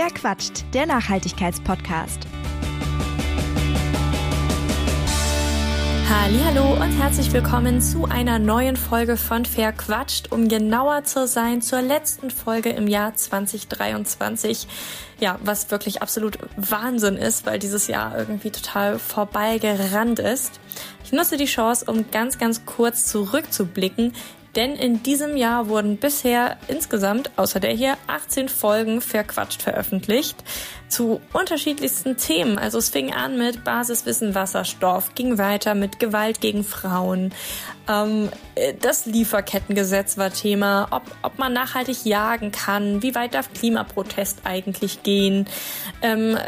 Wer quatscht? Der Nachhaltigkeitspodcast. Hallo und herzlich willkommen zu einer neuen Folge von Verquatscht, um genauer zu sein zur letzten Folge im Jahr 2023. Ja, was wirklich absolut Wahnsinn ist, weil dieses Jahr irgendwie total vorbeigerannt ist. Ich nutze die Chance, um ganz, ganz kurz zurückzublicken, denn in diesem Jahr wurden bisher insgesamt, außer der hier, 18 Folgen verquatscht veröffentlicht zu unterschiedlichsten Themen. Also es fing an mit Basiswissen Wasserstoff, ging weiter mit Gewalt gegen Frauen. Ähm, das Lieferkettengesetz war Thema, ob, ob man nachhaltig jagen kann, wie weit darf Klimaprotest eigentlich gehen. Ähm,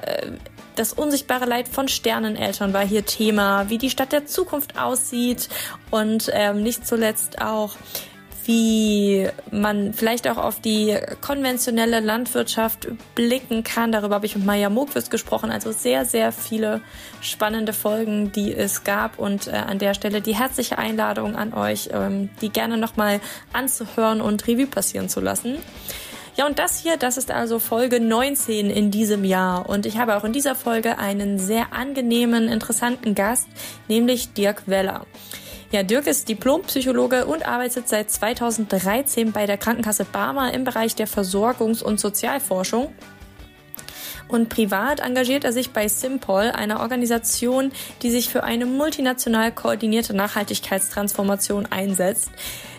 das unsichtbare Leid von Sterneneltern war hier Thema, wie die Stadt der Zukunft aussieht und ähm, nicht zuletzt auch, wie man vielleicht auch auf die konventionelle Landwirtschaft blicken kann. Darüber habe ich mit Maya Mogwitz gesprochen. Also sehr, sehr viele spannende Folgen, die es gab. Und äh, an der Stelle die herzliche Einladung an euch, ähm, die gerne nochmal anzuhören und Revue passieren zu lassen. Ja, und das hier, das ist also Folge 19 in diesem Jahr. Und ich habe auch in dieser Folge einen sehr angenehmen, interessanten Gast, nämlich Dirk Weller. Ja, Dirk ist Diplompsychologe und arbeitet seit 2013 bei der Krankenkasse Barmer im Bereich der Versorgungs- und Sozialforschung. Und privat engagiert er sich bei Simpol, einer Organisation, die sich für eine multinational koordinierte Nachhaltigkeitstransformation einsetzt.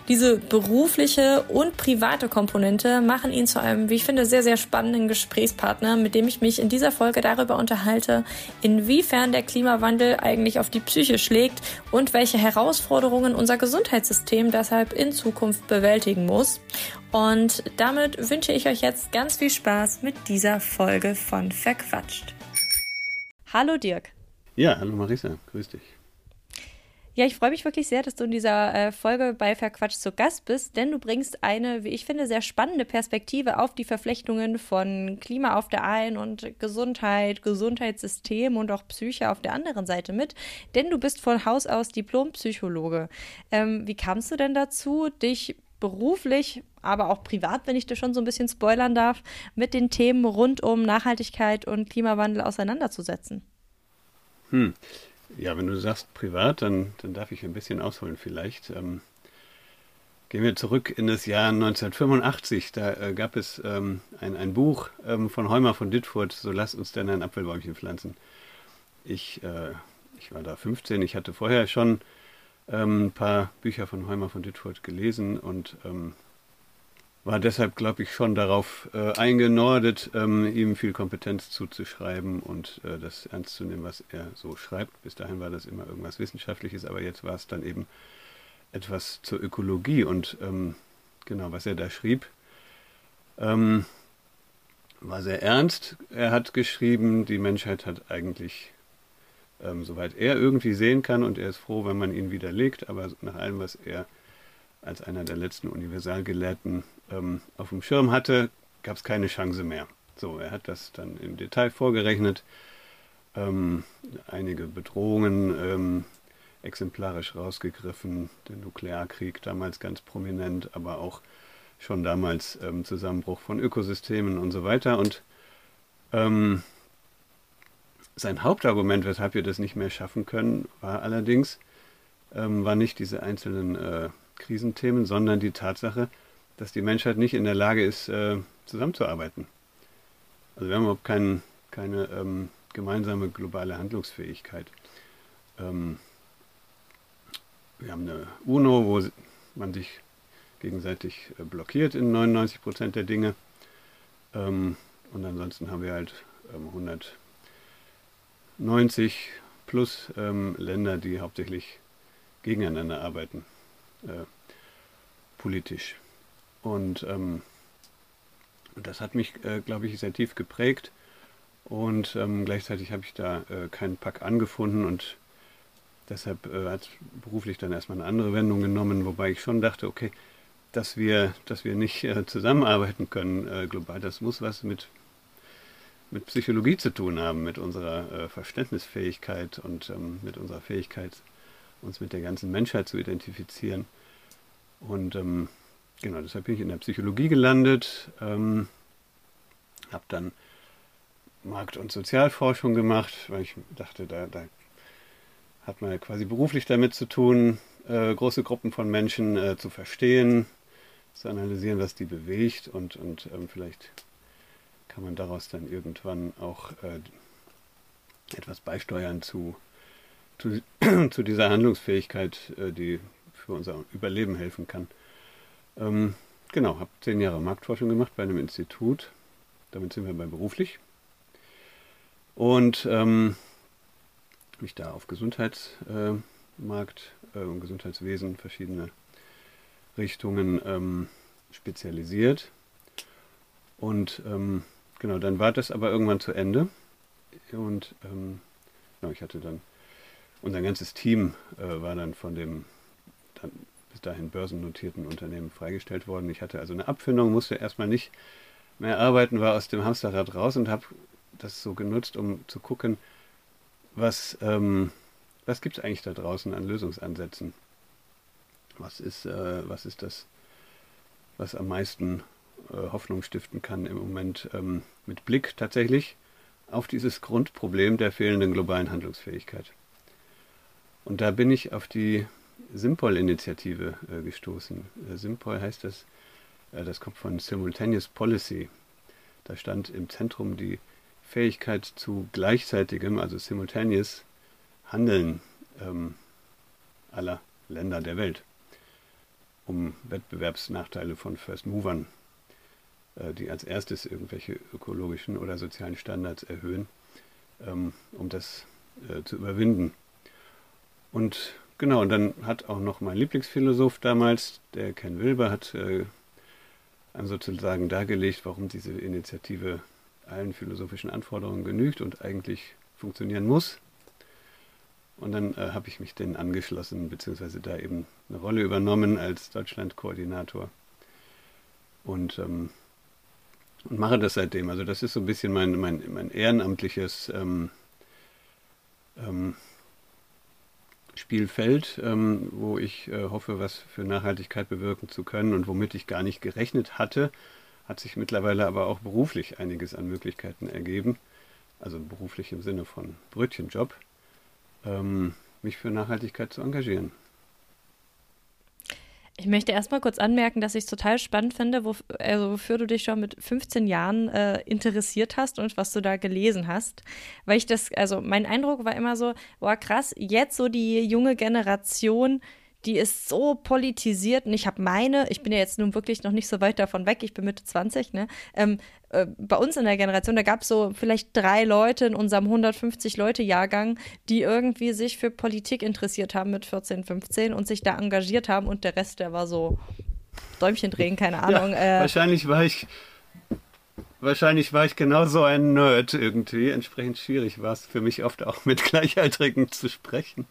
Diese berufliche und private Komponente machen ihn zu einem, wie ich finde, sehr, sehr spannenden Gesprächspartner, mit dem ich mich in dieser Folge darüber unterhalte, inwiefern der Klimawandel eigentlich auf die Psyche schlägt und welche Herausforderungen unser Gesundheitssystem deshalb in Zukunft bewältigen muss. Und damit wünsche ich euch jetzt ganz viel Spaß mit dieser Folge von Verquatscht. Hallo Dirk. Ja, hallo Marisa, grüß dich. Ja, ich freue mich wirklich sehr, dass du in dieser äh, Folge bei Verquatscht zu Gast bist, denn du bringst eine, wie ich finde, sehr spannende Perspektive auf die Verflechtungen von Klima auf der einen und Gesundheit, Gesundheitssystem und auch Psyche auf der anderen Seite mit, denn du bist von Haus aus Diplompsychologe. Ähm, wie kamst du denn dazu, dich beruflich, aber auch privat, wenn ich dir schon so ein bisschen spoilern darf, mit den Themen rund um Nachhaltigkeit und Klimawandel auseinanderzusetzen? Hm. Ja, wenn du sagst privat, dann, dann darf ich ein bisschen ausholen vielleicht. Ähm, gehen wir zurück in das Jahr 1985. Da äh, gab es ähm, ein, ein Buch ähm, von Heumer von Dittfurt, So lasst uns denn ein Apfelbäumchen pflanzen. Ich, äh, ich war da 15, ich hatte vorher schon ähm, ein paar Bücher von Heumer von Dittfurt gelesen und ähm, war deshalb, glaube ich, schon darauf äh, eingenordet, ähm, ihm viel Kompetenz zuzuschreiben und äh, das ernst zu nehmen, was er so schreibt. Bis dahin war das immer irgendwas Wissenschaftliches, aber jetzt war es dann eben etwas zur Ökologie und ähm, genau, was er da schrieb, ähm, war sehr ernst. Er hat geschrieben, die Menschheit hat eigentlich, ähm, soweit er irgendwie sehen kann, und er ist froh, wenn man ihn widerlegt, aber nach allem, was er als einer der letzten Universalgelehrten ähm, auf dem Schirm hatte, gab es keine Chance mehr. So, er hat das dann im Detail vorgerechnet, ähm, einige Bedrohungen ähm, exemplarisch rausgegriffen, der Nuklearkrieg damals ganz prominent, aber auch schon damals ähm, Zusammenbruch von Ökosystemen und so weiter. Und ähm, sein Hauptargument, weshalb wir das nicht mehr schaffen können, war allerdings, ähm, war nicht diese einzelnen äh, Krisenthemen, sondern die Tatsache, dass die Menschheit nicht in der Lage ist, äh, zusammenzuarbeiten. Also wir haben überhaupt kein, keine ähm, gemeinsame globale Handlungsfähigkeit. Ähm, wir haben eine UNO, wo man sich gegenseitig äh, blockiert in 99 Prozent der Dinge. Ähm, und ansonsten haben wir halt 190 ähm, plus ähm, Länder, die hauptsächlich gegeneinander arbeiten äh, politisch. Und ähm, das hat mich, äh, glaube ich, sehr tief geprägt. Und ähm, gleichzeitig habe ich da äh, keinen Pack angefunden und deshalb äh, hat beruflich dann erstmal eine andere Wendung genommen, wobei ich schon dachte, okay, dass wir, dass wir nicht äh, zusammenarbeiten können global, das muss was mit, mit Psychologie zu tun haben, mit unserer äh, Verständnisfähigkeit und ähm, mit unserer Fähigkeit, uns mit der ganzen Menschheit zu identifizieren. Und ähm, genau, deshalb bin ich in der Psychologie gelandet, ähm, habe dann Markt- und Sozialforschung gemacht, weil ich dachte, da, da hat man quasi beruflich damit zu tun, äh, große Gruppen von Menschen äh, zu verstehen, zu analysieren, was die bewegt und, und ähm, vielleicht kann man daraus dann irgendwann auch äh, etwas beisteuern zu, zu, zu dieser Handlungsfähigkeit, äh, die für unser Überleben helfen kann. Ähm, genau, habe zehn Jahre Marktforschung gemacht bei einem Institut. Damit sind wir bei beruflich. Und ähm, mich da auf Gesundheitsmarkt äh, und Gesundheitswesen verschiedene Richtungen ähm, spezialisiert. Und ähm, genau, dann war das aber irgendwann zu Ende. Und ähm, genau, ich hatte dann, unser ganzes Team äh, war dann von dem dann bis dahin börsennotierten Unternehmen freigestellt worden. Ich hatte also eine Abfindung, musste erstmal nicht mehr arbeiten, war aus dem Hamsterrad raus und habe das so genutzt, um zu gucken, was, ähm, was gibt es eigentlich da draußen an Lösungsansätzen? Was ist, äh, was ist das, was am meisten äh, Hoffnung stiften kann im Moment ähm, mit Blick tatsächlich auf dieses Grundproblem der fehlenden globalen Handlungsfähigkeit? Und da bin ich auf die Simpol-Initiative äh, gestoßen. Äh, Simpol heißt das, äh, das kommt von Simultaneous Policy. Da stand im Zentrum die Fähigkeit zu gleichzeitigem, also simultaneous Handeln ähm, aller Länder der Welt, um Wettbewerbsnachteile von First Movern, äh, die als erstes irgendwelche ökologischen oder sozialen Standards erhöhen, ähm, um das äh, zu überwinden. Und genau, und dann hat auch noch mein Lieblingsphilosoph damals, der Ken Wilber, hat äh, sozusagen dargelegt, warum diese Initiative allen philosophischen Anforderungen genügt und eigentlich funktionieren muss. Und dann äh, habe ich mich denen angeschlossen, beziehungsweise da eben eine Rolle übernommen als Deutschland-Koordinator. Und, ähm, und mache das seitdem. Also das ist so ein bisschen mein, mein, mein ehrenamtliches ähm, ähm, Spielfeld, ähm, wo ich äh, hoffe, was für Nachhaltigkeit bewirken zu können und womit ich gar nicht gerechnet hatte, hat sich mittlerweile aber auch beruflich einiges an Möglichkeiten ergeben, also beruflich im Sinne von Brötchenjob, ähm, mich für Nachhaltigkeit zu engagieren. Ich möchte erstmal kurz anmerken, dass ich es total spannend finde, wo, also wofür du dich schon mit 15 Jahren äh, interessiert hast und was du da gelesen hast. Weil ich das, also mein Eindruck war immer so, boah, krass, jetzt so die junge Generation, die ist so politisiert und ich habe meine, ich bin ja jetzt nun wirklich noch nicht so weit davon weg, ich bin Mitte 20, ne? Ähm, äh, bei uns in der Generation, da gab es so vielleicht drei Leute in unserem 150-Leute-Jahrgang, die irgendwie sich für Politik interessiert haben mit 14, 15 und sich da engagiert haben und der Rest, der war so Däumchen drehen, keine Ahnung. Ja, äh, wahrscheinlich war ich Wahrscheinlich war ich genauso ein Nerd irgendwie. Entsprechend schwierig war es für mich oft auch mit Gleichaltrigen zu sprechen.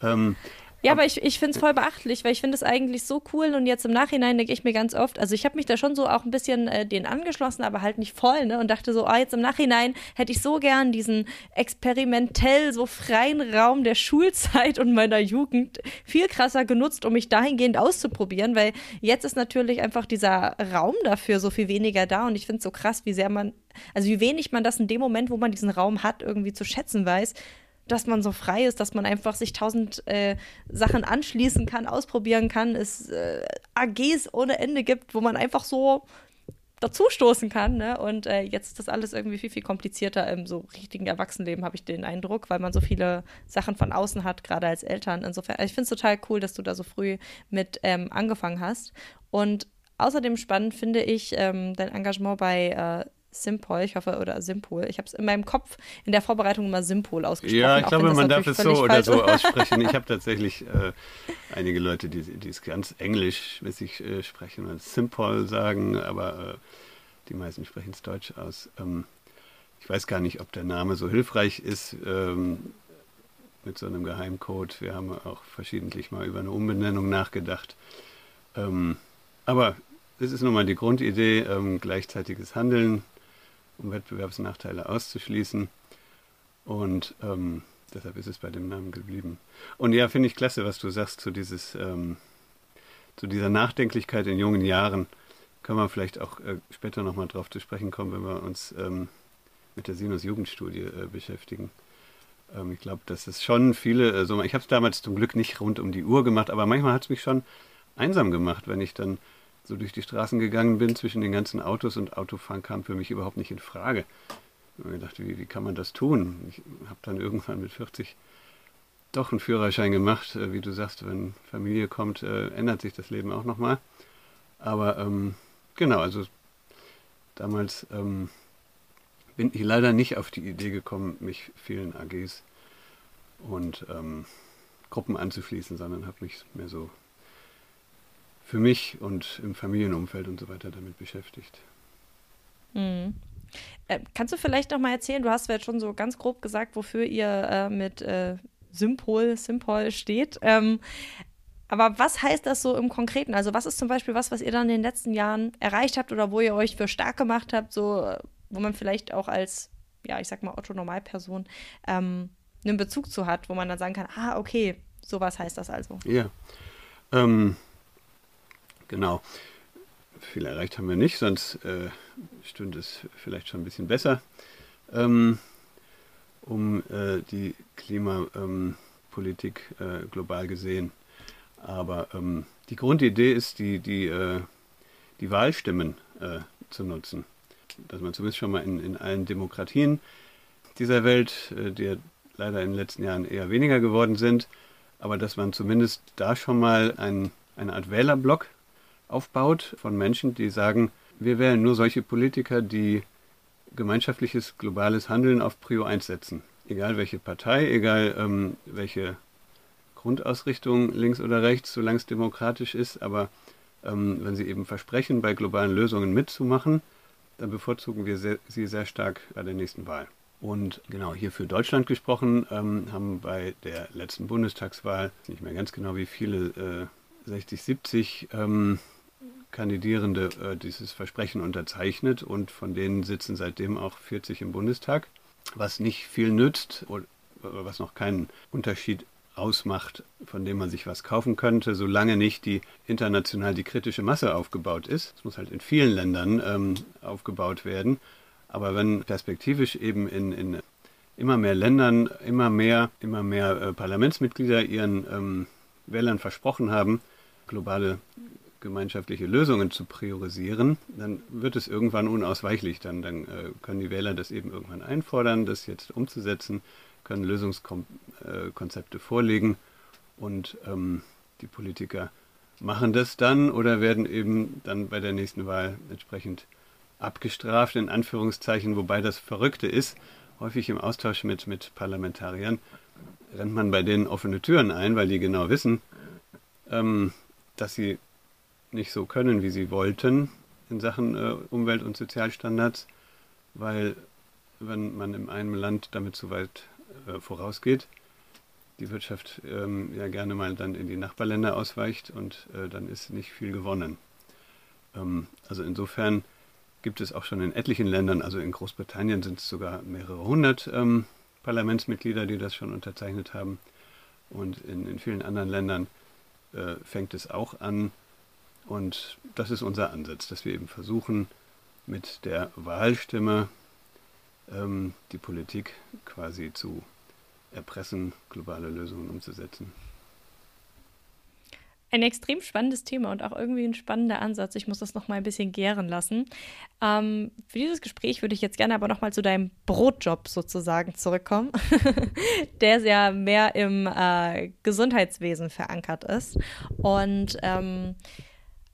Ähm, ja, aber ich, ich finde es voll beachtlich, weil ich finde es eigentlich so cool und jetzt im Nachhinein denke ich mir ganz oft, also ich habe mich da schon so auch ein bisschen äh, den angeschlossen, aber halt nicht voll, ne? Und dachte so, ah, jetzt im Nachhinein hätte ich so gern diesen experimentell so freien Raum der Schulzeit und meiner Jugend viel krasser genutzt, um mich dahingehend auszuprobieren, weil jetzt ist natürlich einfach dieser Raum dafür so viel weniger da und ich finde es so krass, wie sehr man, also wie wenig man das in dem Moment, wo man diesen Raum hat, irgendwie zu schätzen weiß dass man so frei ist, dass man einfach sich tausend äh, Sachen anschließen kann, ausprobieren kann, es äh, AGs ohne Ende gibt, wo man einfach so dazustoßen kann. Ne? Und äh, jetzt ist das alles irgendwie viel, viel komplizierter im so richtigen Erwachsenenleben, habe ich den Eindruck, weil man so viele Sachen von außen hat, gerade als Eltern. Insofern, also ich finde es total cool, dass du da so früh mit ähm, angefangen hast. Und außerdem spannend finde ich ähm, dein Engagement bei äh, Simpol, ich hoffe, oder Simpol. Ich habe es in meinem Kopf in der Vorbereitung immer Simpol ausgesprochen. Ja, ich glaube, man darf es so oder so aussprechen. Ich habe tatsächlich äh, einige Leute, die, die es ganz englischmäßig äh, sprechen und Simpol sagen, aber äh, die meisten sprechen es deutsch aus. Ähm, ich weiß gar nicht, ob der Name so hilfreich ist ähm, mit so einem Geheimcode. Wir haben auch verschiedentlich mal über eine Umbenennung nachgedacht. Ähm, aber das ist nun mal die Grundidee, ähm, gleichzeitiges Handeln um Wettbewerbsnachteile auszuschließen. Und ähm, deshalb ist es bei dem Namen geblieben. Und ja, finde ich klasse, was du sagst zu, dieses, ähm, zu dieser Nachdenklichkeit in jungen Jahren. Können wir vielleicht auch äh, später nochmal drauf zu sprechen kommen, wenn wir uns ähm, mit der Sinus-Jugendstudie äh, beschäftigen. Ähm, ich glaube, dass es schon viele, also ich habe es damals zum Glück nicht rund um die Uhr gemacht, aber manchmal hat es mich schon einsam gemacht, wenn ich dann so durch die Straßen gegangen bin zwischen den ganzen Autos und Autofahren kam für mich überhaupt nicht in Frage. Ich habe gedacht, wie, wie kann man das tun? Ich habe dann irgendwann mit 40 doch einen Führerschein gemacht. Äh, wie du sagst, wenn Familie kommt, äh, ändert sich das Leben auch nochmal. Aber ähm, genau, also damals ähm, bin ich leider nicht auf die Idee gekommen, mich vielen AGs und ähm, Gruppen anzuschließen, sondern habe mich mehr so für mich und im Familienumfeld und so weiter damit beschäftigt. Mhm. Äh, kannst du vielleicht noch mal erzählen, du hast ja jetzt schon so ganz grob gesagt, wofür ihr äh, mit äh, Sympol, Sympol steht. Ähm, aber was heißt das so im Konkreten? Also was ist zum Beispiel was, was ihr dann in den letzten Jahren erreicht habt oder wo ihr euch für stark gemacht habt, so wo man vielleicht auch als, ja, ich sag mal, Otto-Normalperson ähm, einen Bezug zu hat, wo man dann sagen kann, ah, okay, sowas heißt das also. Ja, ähm, genau. Viel erreicht haben wir nicht, sonst äh, stünde es vielleicht schon ein bisschen besser. Ähm, um äh, die Klimapolitik äh, global gesehen. Aber ähm, die Grundidee ist, die, die, äh, die Wahlstimmen äh, zu nutzen. Dass man zumindest schon mal in, in allen Demokratien dieser Welt, äh, die leider in den letzten Jahren eher weniger geworden sind, aber dass man zumindest da schon mal ein, eine Art Wählerblock aufbaut von Menschen, die sagen, wir wählen nur solche Politiker, die gemeinschaftliches globales Handeln auf Prio 1 setzen. Egal welche Partei, egal ähm, welche Grundausrichtung links oder rechts, solange es demokratisch ist, aber ähm, wenn sie eben versprechen, bei globalen Lösungen mitzumachen, dann bevorzugen wir sehr, sie sehr stark bei der nächsten Wahl. Und genau hier für Deutschland gesprochen, ähm, haben bei der letzten Bundestagswahl, nicht mehr ganz genau wie viele, äh, 60, 70 ähm, Kandidierende äh, dieses Versprechen unterzeichnet und von denen sitzen seitdem auch 40 im Bundestag, was nicht viel nützt oder was noch keinen Unterschied ausmacht, von dem man sich was kaufen könnte, solange nicht die international die kritische Masse aufgebaut ist. Es muss halt in vielen Ländern ähm, aufgebaut werden. Aber wenn perspektivisch eben in, in immer mehr Ländern immer mehr, immer mehr äh, Parlamentsmitglieder ihren ähm, Wählern versprochen haben, globale gemeinschaftliche Lösungen zu priorisieren, dann wird es irgendwann unausweichlich. Dann, dann äh, können die Wähler das eben irgendwann einfordern, das jetzt umzusetzen, können Lösungskonzepte vorlegen und ähm, die Politiker machen das dann oder werden eben dann bei der nächsten Wahl entsprechend abgestraft, in Anführungszeichen, wobei das Verrückte ist, häufig im Austausch mit, mit Parlamentariern rennt man bei denen offene Türen ein, weil die genau wissen, ähm, dass sie nicht so können, wie sie wollten in Sachen äh, Umwelt- und Sozialstandards, weil wenn man in einem Land damit zu weit äh, vorausgeht, die Wirtschaft ähm, ja gerne mal dann in die Nachbarländer ausweicht und äh, dann ist nicht viel gewonnen. Ähm, also insofern gibt es auch schon in etlichen Ländern, also in Großbritannien sind es sogar mehrere hundert ähm, Parlamentsmitglieder, die das schon unterzeichnet haben. Und in, in vielen anderen Ländern äh, fängt es auch an, und das ist unser Ansatz, dass wir eben versuchen, mit der Wahlstimme ähm, die Politik quasi zu erpressen, globale Lösungen umzusetzen. Ein extrem spannendes Thema und auch irgendwie ein spannender Ansatz. Ich muss das noch mal ein bisschen gären lassen. Ähm, für dieses Gespräch würde ich jetzt gerne aber noch mal zu deinem Brotjob sozusagen zurückkommen, der sehr mehr im äh, Gesundheitswesen verankert ist. Und ähm,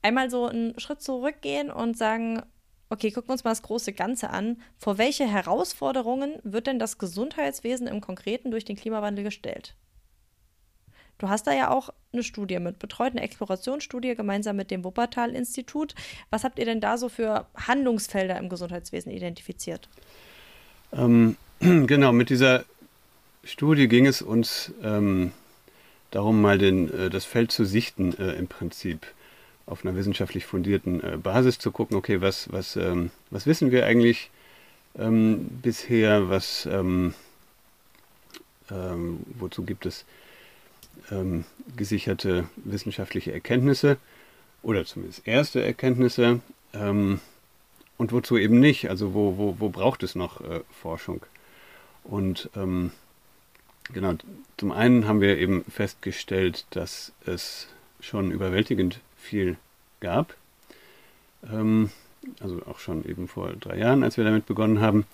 einmal so einen Schritt zurückgehen und sagen, okay, gucken wir uns mal das große Ganze an. Vor welche Herausforderungen wird denn das Gesundheitswesen im Konkreten durch den Klimawandel gestellt? Du hast da ja auch eine Studie mit betreut, eine Explorationsstudie gemeinsam mit dem Wuppertal-Institut. Was habt ihr denn da so für Handlungsfelder im Gesundheitswesen identifiziert? Ähm, genau, mit dieser Studie ging es uns ähm, darum, mal den, äh, das Feld zu sichten äh, im Prinzip auf einer wissenschaftlich fundierten äh, Basis zu gucken, okay, was, was, ähm, was wissen wir eigentlich ähm, bisher, was, ähm, ähm wozu gibt es ähm, gesicherte wissenschaftliche Erkenntnisse oder zumindest erste Erkenntnisse und wozu eben nicht? Also wo, wo, wo braucht es noch äh, Forschung? Und genau, zum einen haben wir eben festgestellt, dass es schon überwältigend viel gab. Ähm, also auch schon eben vor drei Jahren, als wir damit begonnen haben.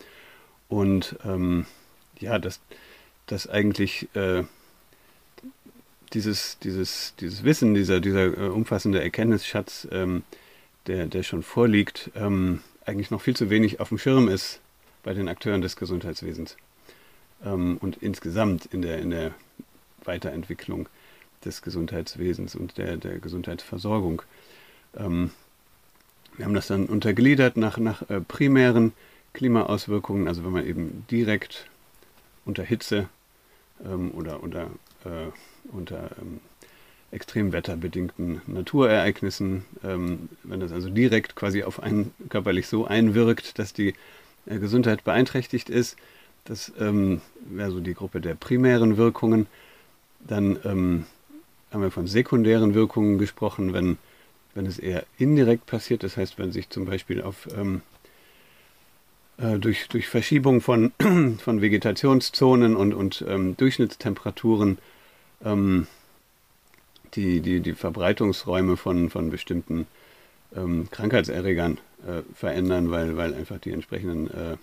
Und ähm, ja, dass, dass eigentlich äh, dieses, dieses, dieses Wissen, dieser, dieser äh, umfassende Erkenntnisschatz, ähm, der, der schon vorliegt, ähm, eigentlich noch viel zu wenig auf dem Schirm ist bei den Akteuren des Gesundheitswesens ähm, und insgesamt in der, in der Weiterentwicklung des Gesundheitswesens und der, der Gesundheitsversorgung. Ähm, wir haben das dann untergliedert nach, nach äh, primären Klimaauswirkungen, also wenn man eben direkt unter Hitze ähm, oder, oder äh, unter ähm, extremwetterbedingten Naturereignissen, ähm, wenn das also direkt quasi auf einen körperlich so einwirkt, dass die äh, Gesundheit beeinträchtigt ist, das ähm, wäre so die Gruppe der primären Wirkungen. Dann ähm, haben wir von sekundären Wirkungen gesprochen, wenn, wenn es eher indirekt passiert, das heißt, wenn sich zum Beispiel auf ähm, äh, durch, durch Verschiebung von, von Vegetationszonen und, und ähm, Durchschnittstemperaturen ähm, die, die, die Verbreitungsräume von, von bestimmten ähm, Krankheitserregern äh, verändern, weil, weil einfach die entsprechenden äh,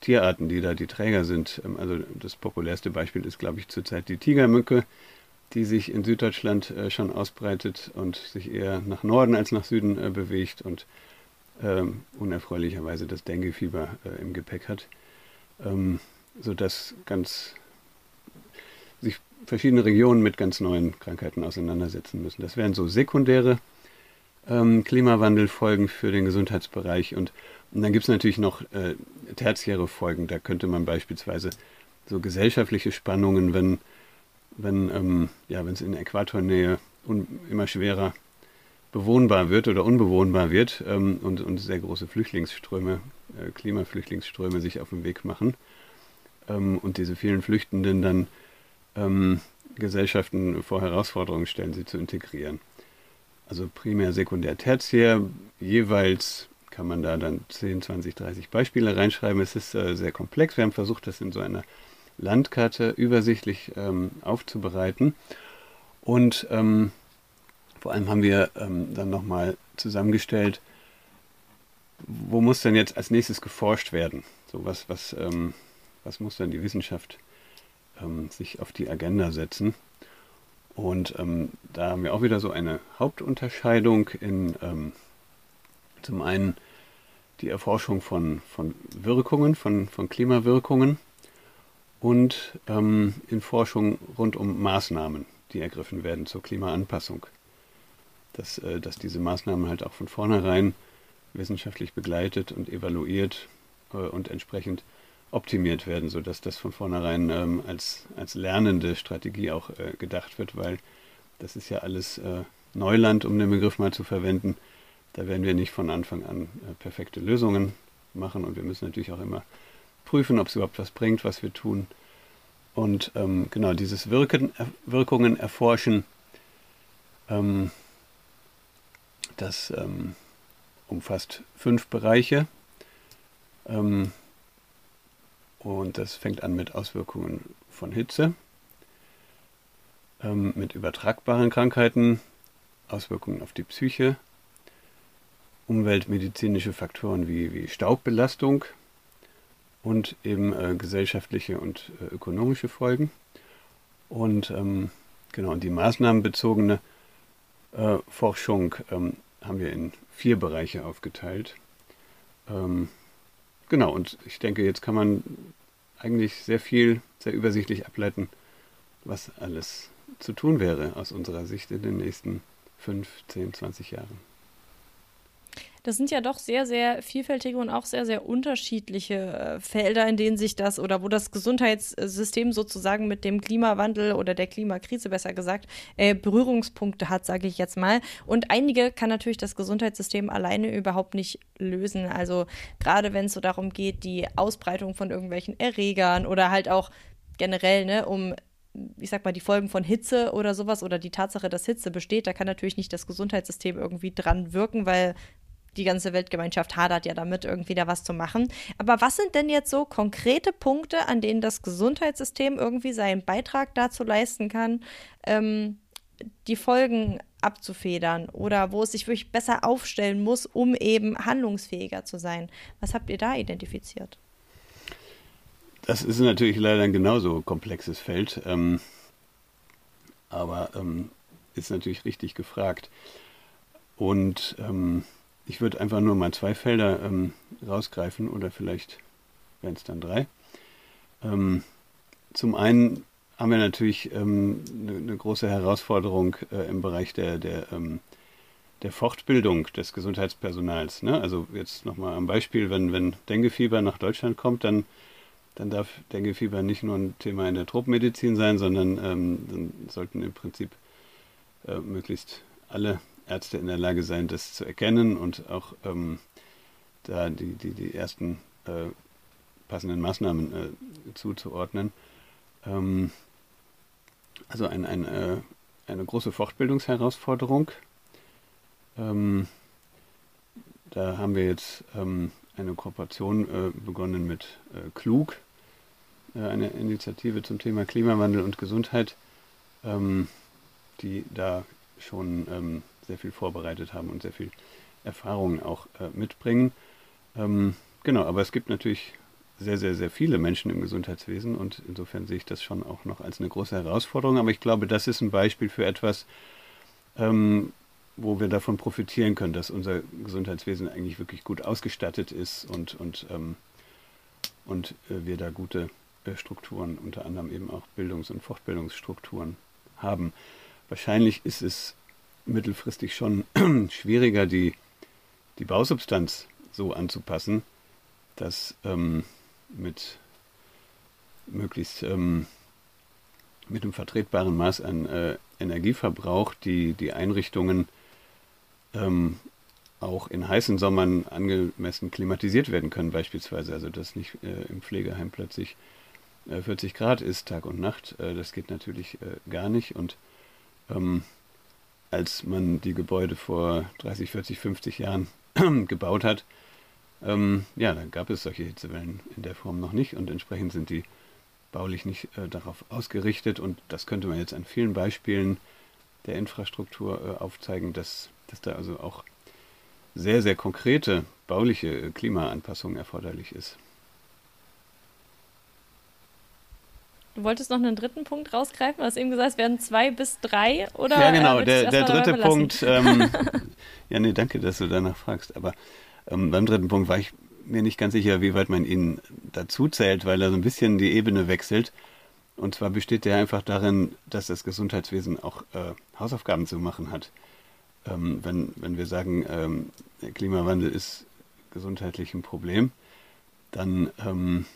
Tierarten, die da die Träger sind, ähm, also das populärste Beispiel ist, glaube ich, zurzeit die Tigermücke, die sich in Süddeutschland äh, schon ausbreitet und sich eher nach Norden als nach Süden äh, bewegt und ähm, unerfreulicherweise das Denguefieber äh, im Gepäck hat, ähm, sodass ganz sich verschiedene Regionen mit ganz neuen Krankheiten auseinandersetzen müssen. Das wären so sekundäre ähm, Klimawandelfolgen für den Gesundheitsbereich. Und, und dann gibt es natürlich noch tertiäre Folgen. Da könnte man beispielsweise so gesellschaftliche Spannungen, wenn wenn ähm, ja, es in Äquatornähe immer schwerer bewohnbar wird oder unbewohnbar wird ähm, und, und sehr große Flüchtlingsströme, äh, Klimaflüchtlingsströme sich auf den Weg machen ähm, und diese vielen Flüchtenden dann ähm, Gesellschaften vor Herausforderungen stellen, sie zu integrieren. Also primär, sekundär, tertiär, jeweils kann man da dann 10, 20, 30 Beispiele reinschreiben. Es ist äh, sehr komplex. Wir haben versucht, das in so einer Landkarte übersichtlich ähm, aufzubereiten. Und ähm, vor allem haben wir ähm, dann nochmal zusammengestellt, wo muss denn jetzt als nächstes geforscht werden? So was, was, ähm, was muss denn die Wissenschaft ähm, sich auf die Agenda setzen. Und ähm, da haben wir auch wieder so eine Hauptunterscheidung in ähm, zum einen die Erforschung von, von Wirkungen, von, von Klimawirkungen und ähm, in Forschung rund um Maßnahmen, die ergriffen werden zur Klimaanpassung. Dass, äh, dass diese Maßnahmen halt auch von vornherein wissenschaftlich begleitet und evaluiert äh, und entsprechend optimiert werden, sodass das von vornherein ähm, als, als lernende Strategie auch äh, gedacht wird, weil das ist ja alles äh, Neuland, um den Begriff mal zu verwenden. Da werden wir nicht von Anfang an äh, perfekte Lösungen machen und wir müssen natürlich auch immer prüfen, ob es überhaupt was bringt, was wir tun. Und ähm, genau dieses Wirken, er, Wirkungen erforschen, ähm, das ähm, umfasst fünf Bereiche. Ähm, und das fängt an mit Auswirkungen von Hitze, ähm, mit übertragbaren Krankheiten, Auswirkungen auf die Psyche, umweltmedizinische Faktoren wie, wie Staubbelastung und eben äh, gesellschaftliche und äh, ökonomische Folgen. Und ähm, genau, die maßnahmenbezogene äh, Forschung ähm, haben wir in vier Bereiche aufgeteilt. Ähm, Genau, und ich denke, jetzt kann man eigentlich sehr viel, sehr übersichtlich ableiten, was alles zu tun wäre aus unserer Sicht in den nächsten 5, 10, 20 Jahren. Das sind ja doch sehr, sehr vielfältige und auch sehr, sehr unterschiedliche äh, Felder, in denen sich das oder wo das Gesundheitssystem sozusagen mit dem Klimawandel oder der Klimakrise besser gesagt äh, Berührungspunkte hat, sage ich jetzt mal. Und einige kann natürlich das Gesundheitssystem alleine überhaupt nicht lösen. Also gerade wenn es so darum geht, die Ausbreitung von irgendwelchen Erregern oder halt auch generell, ne, um ich sag mal, die Folgen von Hitze oder sowas oder die Tatsache, dass Hitze besteht, da kann natürlich nicht das Gesundheitssystem irgendwie dran wirken, weil die ganze Weltgemeinschaft hadert ja damit, irgendwie da was zu machen. Aber was sind denn jetzt so konkrete Punkte, an denen das Gesundheitssystem irgendwie seinen Beitrag dazu leisten kann, ähm, die Folgen abzufedern oder wo es sich wirklich besser aufstellen muss, um eben handlungsfähiger zu sein? Was habt ihr da identifiziert? Das ist natürlich leider ein genauso komplexes Feld, ähm, aber ähm, ist natürlich richtig gefragt. Und ähm, ich würde einfach nur mal zwei Felder ähm, rausgreifen oder vielleicht wären es dann drei. Ähm, zum einen haben wir natürlich ähm, eine, eine, große Herausforderung äh, im Bereich der, der, ähm, der Fortbildung des Gesundheitspersonals. Ne? Also jetzt nochmal am Beispiel, wenn, wenn Denguefieber nach Deutschland kommt, dann, dann darf Denguefieber nicht nur ein Thema in der Tropenmedizin sein, sondern ähm, dann sollten im Prinzip äh, möglichst alle Ärzte in der Lage sein, das zu erkennen und auch ähm, da die, die, die ersten äh, passenden Maßnahmen äh, zuzuordnen. Ähm, also ein, ein, äh, eine große Fortbildungsherausforderung. Ähm, da haben wir jetzt ähm, eine Kooperation äh, begonnen mit äh, Klug, äh, eine Initiative zum Thema Klimawandel und Gesundheit, ähm, die da schon ähm, sehr viel vorbereitet haben und sehr viel Erfahrungen auch äh, mitbringen. Ähm, genau, aber es gibt natürlich sehr, sehr, sehr viele Menschen im Gesundheitswesen und insofern sehe ich das schon auch noch als eine große Herausforderung. Aber ich glaube, das ist ein Beispiel für etwas, ähm, wo wir davon profitieren können, dass unser Gesundheitswesen eigentlich wirklich gut ausgestattet ist und, und, ähm, und äh, wir da gute äh, Strukturen, unter anderem eben auch Bildungs- und Fortbildungsstrukturen haben. Wahrscheinlich ist es mittelfristig schon schwieriger, die, die Bausubstanz so anzupassen, dass ähm, mit möglichst ähm, mit einem vertretbaren Maß an äh, Energieverbrauch die, die Einrichtungen ähm, auch in heißen Sommern angemessen klimatisiert werden können, beispielsweise. Also dass nicht äh, im Pflegeheim plötzlich äh, 40 Grad ist, Tag und Nacht. Äh, das geht natürlich äh, gar nicht. Und ähm, als man die Gebäude vor 30, 40, 50 Jahren gebaut hat, ähm, ja, dann gab es solche Hitzewellen in der Form noch nicht und entsprechend sind die baulich nicht äh, darauf ausgerichtet und das könnte man jetzt an vielen Beispielen der Infrastruktur äh, aufzeigen, dass, dass da also auch sehr, sehr konkrete bauliche äh, Klimaanpassung erforderlich ist. Du wolltest noch einen dritten Punkt rausgreifen, du hast eben gesagt, es werden zwei bis drei oder? Ja, genau, äh, der, der dritte Punkt, ähm, ja, nee, danke, dass du danach fragst, aber ähm, beim dritten Punkt war ich mir nicht ganz sicher, wie weit man ihn dazu zählt, weil er so ein bisschen die Ebene wechselt. Und zwar besteht der einfach darin, dass das Gesundheitswesen auch äh, Hausaufgaben zu machen hat. Ähm, wenn, wenn wir sagen, ähm, der Klimawandel ist gesundheitlich ein Problem, dann, ähm,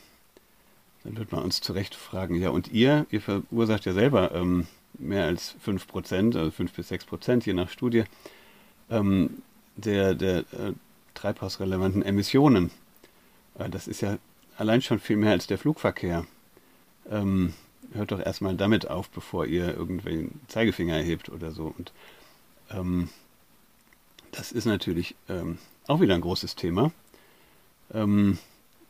dann wird man uns zu Recht fragen, ja und ihr, ihr verursacht ja selber ähm, mehr als 5 Prozent, also 5 bis 6 Prozent, je nach Studie, ähm, der, der äh, treibhausrelevanten Emissionen. Äh, das ist ja allein schon viel mehr als der Flugverkehr. Ähm, hört doch erstmal damit auf, bevor ihr irgendwelchen Zeigefinger erhebt oder so. Und ähm, das ist natürlich ähm, auch wieder ein großes Thema. Ähm,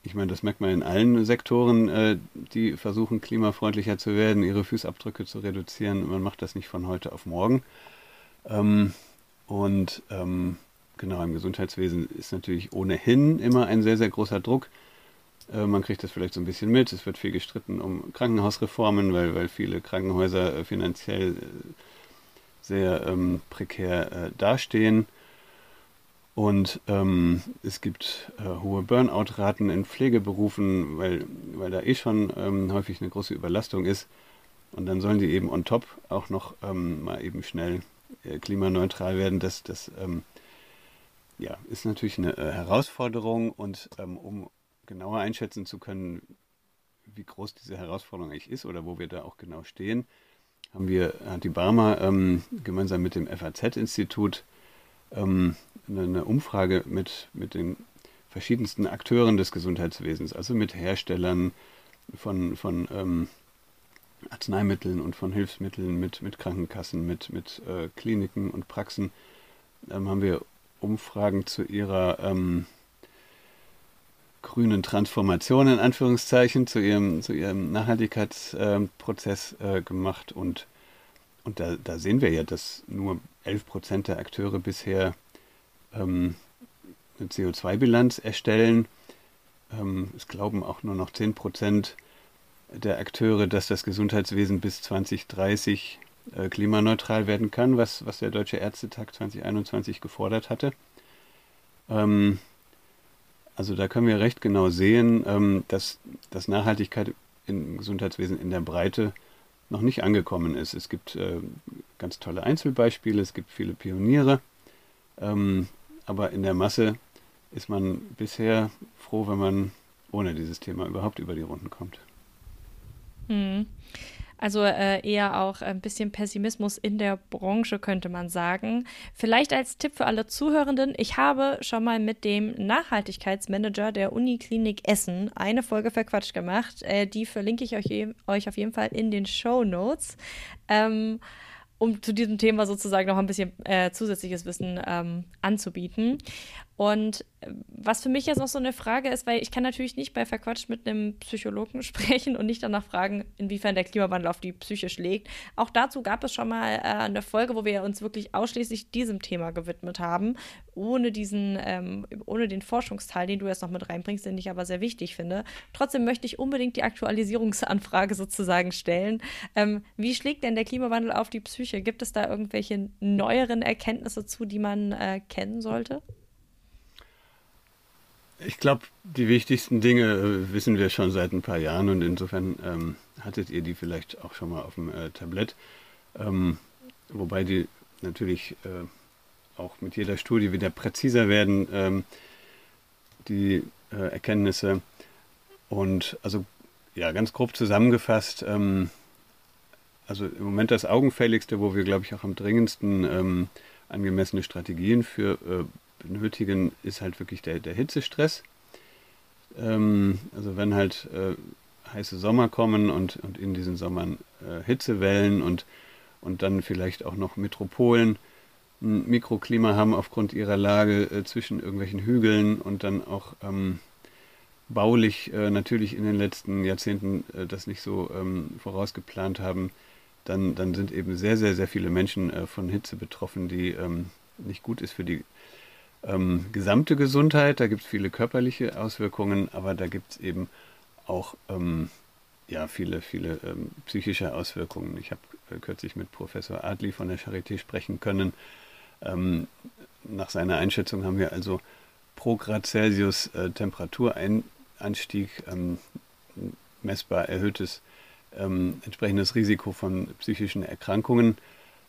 ich meine, das merkt man in allen Sektoren, äh, die versuchen, klimafreundlicher zu werden, ihre Fußabdrücke zu reduzieren. Man macht das nicht von heute auf morgen. Ähm, und ähm, Genau, im Gesundheitswesen ist natürlich ohnehin immer ein sehr, sehr großer Druck. Äh, man kriegt das vielleicht so ein bisschen mit. Es wird viel gestritten um Krankenhausreformen, weil, weil viele Krankenhäuser äh, finanziell äh, sehr ähm, prekär äh, dastehen. Und ähm, es gibt äh, hohe Burnout-Raten in Pflegeberufen, weil, weil da eh schon ähm, häufig eine große Überlastung ist. Und dann sollen die eben on top auch noch ähm, mal eben schnell äh, klimaneutral werden. Das, das ähm, ja, ist natürlich eine äh, Herausforderung und ähm, um genauer einschätzen zu können, wie groß diese Herausforderung eigentlich ist oder wo wir da auch genau stehen, haben wir, hat die Barmer ähm, gemeinsam mit dem FAZ-Institut ähm, eine, Umfrage mit, mit den verschiedensten Akteuren des Gesundheitswesens, also mit Herstellern von, von ähm, Arzneimitteln und von Hilfsmitteln, mit, mit Krankenkassen, mit, mit äh, Kliniken und Praxen, ähm, haben wir Umfragen zu ihrer ähm, grünen Transformation in Anführungszeichen, zu ihrem, zu ihrem Nachhaltigkeitsprozess äh, gemacht und, und da, da, sehen wir ja, dass nur 11 Prozent der Akteure bisher ähm, eine CO2-Bilanz erstellen. Ähm, es glauben auch nur noch 10 Prozent der Akteure, dass das Gesundheitswesen bis 2030 äh, klimaneutral werden kann, was, was der Deutsche Ärztetag 2021 gefordert hatte. Ähm, also da können wir recht genau sehen, ähm, dass, dass Nachhaltigkeit im Gesundheitswesen in der Breite noch nicht angekommen ist. Es gibt äh, ganz tolle Einzelbeispiele, es gibt viele Pioniere, ähm, aber in der Masse ist man bisher froh, wenn man ohne dieses Thema überhaupt über die Runden kommt. Hm. Also äh, eher auch ein bisschen Pessimismus in der Branche, könnte man sagen. Vielleicht als Tipp für alle Zuhörenden, ich habe schon mal mit dem Nachhaltigkeitsmanager der Uniklinik Essen eine Folge verquatscht gemacht. Äh, die verlinke ich euch, euch, auf jeden Fall in den Show Notes. Ähm, um zu diesem Thema sozusagen noch ein bisschen äh, zusätzliches Wissen ähm, anzubieten. Und äh, was für mich jetzt noch so eine Frage ist, weil ich kann natürlich nicht bei Verquatscht mit einem Psychologen sprechen und nicht danach fragen, inwiefern der Klimawandel auf die Psyche schlägt. Auch dazu gab es schon mal äh, eine Folge, wo wir uns wirklich ausschließlich diesem Thema gewidmet haben, ohne diesen, ähm, ohne den Forschungsteil, den du jetzt noch mit reinbringst, den ich aber sehr wichtig finde. Trotzdem möchte ich unbedingt die Aktualisierungsanfrage sozusagen stellen. Ähm, wie schlägt denn der Klimawandel auf die Psyche? Gibt es da irgendwelche neueren Erkenntnisse zu, die man äh, kennen sollte? Ich glaube, die wichtigsten Dinge äh, wissen wir schon seit ein paar Jahren und insofern ähm, hattet ihr die vielleicht auch schon mal auf dem äh, Tablett. Ähm, wobei die natürlich äh, auch mit jeder Studie wieder präziser werden, ähm, die äh, Erkenntnisse. Und also ja, ganz grob zusammengefasst, ähm, also im Moment das Augenfälligste, wo wir, glaube ich, auch am dringendsten ähm, angemessene Strategien für äh, benötigen, ist halt wirklich der, der Hitzestress. Ähm, also wenn halt äh, heiße Sommer kommen und, und in diesen Sommern äh, Hitzewellen und, und dann vielleicht auch noch Metropolen ein Mikroklima haben aufgrund ihrer Lage äh, zwischen irgendwelchen Hügeln und dann auch ähm, baulich äh, natürlich in den letzten Jahrzehnten äh, das nicht so ähm, vorausgeplant haben, dann, dann sind eben sehr, sehr, sehr viele Menschen äh, von Hitze betroffen, die ähm, nicht gut ist für die ähm, gesamte Gesundheit. Da gibt es viele körperliche Auswirkungen, aber da gibt es eben auch ähm, ja, viele, viele ähm, psychische Auswirkungen. Ich habe äh, kürzlich mit Professor Adli von der Charité sprechen können. Ähm, nach seiner Einschätzung haben wir also pro Grad Celsius äh, Temperaturanstieg ähm, messbar erhöhtes ähm, entsprechendes Risiko von psychischen Erkrankungen.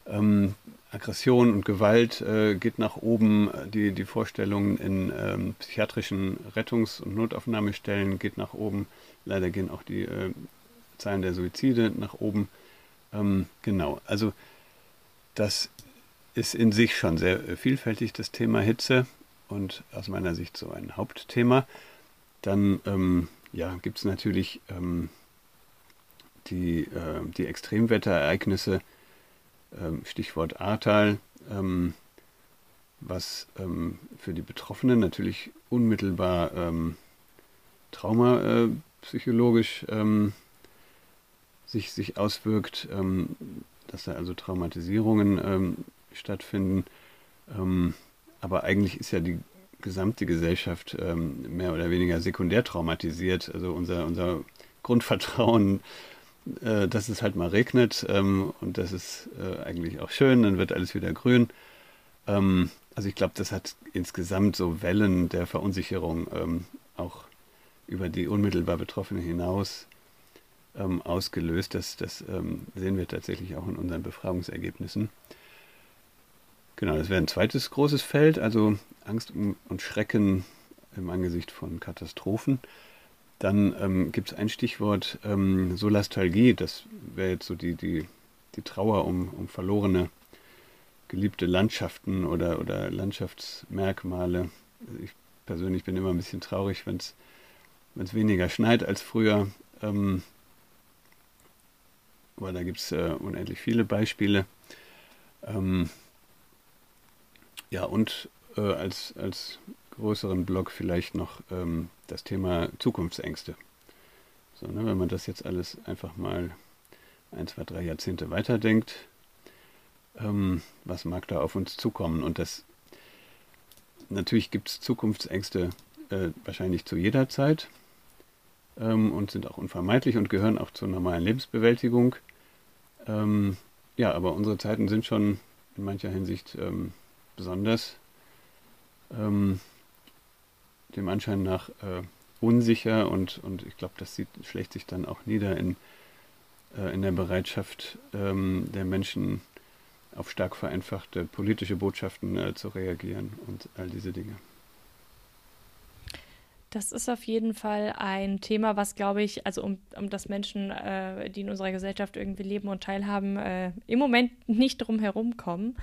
Ähm, Aggression und Gewalt äh, geht nach oben, die, die Vorstellungen in ähm, psychiatrischen Rettungs- und Notaufnahmestellen geht nach oben. Leider gehen auch die äh, Zahlen der Suizide nach oben. Ähm, genau, also das ist in sich schon sehr äh, vielfältig, das Thema Hitze und aus meiner Sicht so ein Hauptthema. Dann ähm, ja, gibt es natürlich ähm, die, äh, die Extremwetterereignisse, Stichwort Ahrtal, ähm, was ähm, für die Betroffenen natürlich unmittelbar traumapsychologisch äh, sich, sich auswirkt, dass da also Traumatisierungen stattfinden. aber eigentlich ist ja die gesamte Gesellschaft mehr oder weniger sekundär traumatisiert. Also unser, unser Grundvertrauen äh, dass es halt mal regnet ähm, und das ist äh, eigentlich auch schön, dann wird alles wieder grün. Ähm, also ich glaube, das hat insgesamt so Wellen der Verunsicherung ähm, auch über die unmittelbar Betroffenen hinaus ähm, ausgelöst. Das, das ähm, sehen wir tatsächlich auch in unseren Befragungsergebnissen. Genau, das wäre ein zweites großes Feld, also Angst und Schrecken im Angesicht von Katastrophen. Dann ähm, gibt es ein Stichwort ähm, Solastalgie, das wäre jetzt so die, die, die Trauer um, um verlorene geliebte Landschaften oder, oder Landschaftsmerkmale. Ich persönlich bin immer ein bisschen traurig, wenn es weniger schneit als früher. Ähm, aber da gibt es äh, unendlich viele Beispiele. Ähm, ja, und äh, als, als größeren Block vielleicht noch ähm, das Thema Zukunftsängste. So, ne, wenn man das jetzt alles einfach mal ein, zwei, drei Jahrzehnte weiterdenkt, ähm, was mag da auf uns zukommen? Und das natürlich gibt es Zukunftsängste äh, wahrscheinlich zu jeder Zeit ähm, und sind auch unvermeidlich und gehören auch zur normalen Lebensbewältigung. Ähm, ja, aber unsere Zeiten sind schon in mancher Hinsicht ähm, besonders ähm, dem Anschein nach äh, unsicher und, und ich glaube, das sieht, schlägt sich dann auch nieder in, äh, in der Bereitschaft ähm, der Menschen auf stark vereinfachte politische Botschaften äh, zu reagieren und all diese Dinge. Das ist auf jeden Fall ein Thema, was, glaube ich, also um, um das Menschen, äh, die in unserer Gesellschaft irgendwie leben und teilhaben, äh, im Moment nicht drum herum kommen.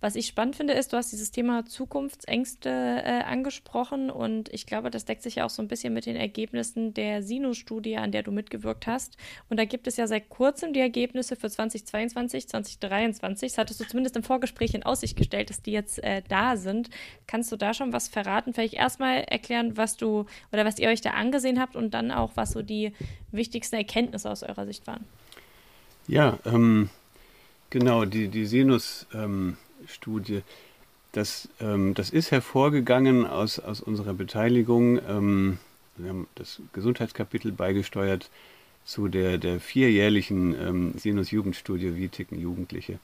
Was ich spannend finde, ist, du hast dieses Thema Zukunftsängste äh, angesprochen und ich glaube, das deckt sich ja auch so ein bisschen mit den Ergebnissen der Sinus-Studie, an der du mitgewirkt hast. Und da gibt es ja seit kurzem die Ergebnisse für 2022, 2023. Das hattest du zumindest im Vorgespräch in Aussicht gestellt, dass die jetzt äh, da sind. Kannst du da schon was verraten? Vielleicht erstmal erklären, was du oder was ihr euch da angesehen habt und dann auch, was so die wichtigsten Erkenntnisse aus eurer Sicht waren. Ja, ähm, genau, die, die Sinus- ähm, Studie. Das, ähm, das ist hervorgegangen aus, aus unserer Beteiligung. Ähm, wir haben das Gesundheitskapitel beigesteuert zu der, der vierjährlichen ähm, Sinus-Jugendstudie, wie ticken Jugendliche.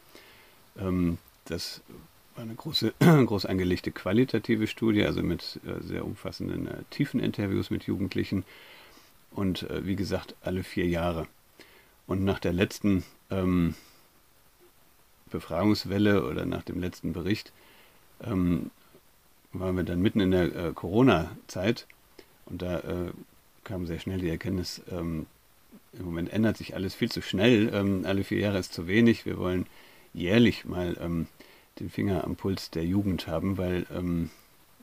Ähm, das war eine große, groß angelegte qualitative Studie, also mit äh, sehr umfassenden äh, tiefen Interviews mit Jugendlichen und äh, wie gesagt alle vier Jahre. Und nach der letzten ähm, Befragungswelle oder nach dem letzten Bericht ähm, waren wir dann mitten in der äh, Corona-Zeit und da äh, kam sehr schnell die Erkenntnis, ähm, im Moment ändert sich alles viel zu schnell, ähm, alle vier Jahre ist zu wenig, wir wollen jährlich mal ähm, den Finger am Puls der Jugend haben, weil, ähm,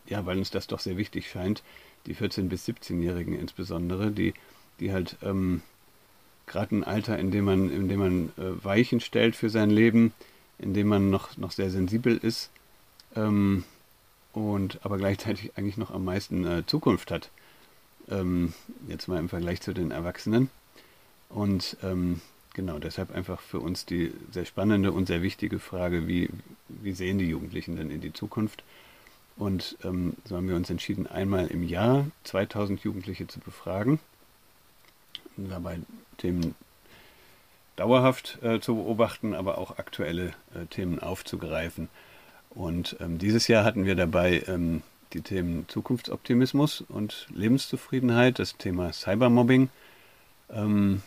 ja, weil uns das doch sehr wichtig scheint, die 14- bis 17-Jährigen insbesondere, die, die halt ähm, gerade ein Alter, in dem man, in dem man äh, Weichen stellt für sein Leben, in dem man noch, noch sehr sensibel ist ähm, und aber gleichzeitig eigentlich noch am meisten äh, Zukunft hat. Ähm, jetzt mal im Vergleich zu den Erwachsenen. Und ähm, genau, deshalb einfach für uns die sehr spannende und sehr wichtige Frage, wie, wie sehen die Jugendlichen denn in die Zukunft? Und ähm, so haben wir uns entschieden, einmal im Jahr 2000 Jugendliche zu befragen. Dabei Themen dauerhaft äh, zu beobachten, aber auch aktuelle äh, Themen aufzugreifen. Und ähm, dieses Jahr hatten wir dabei ähm, die Themen Zukunftsoptimismus und Lebenszufriedenheit, das Thema Cybermobbing, ähm,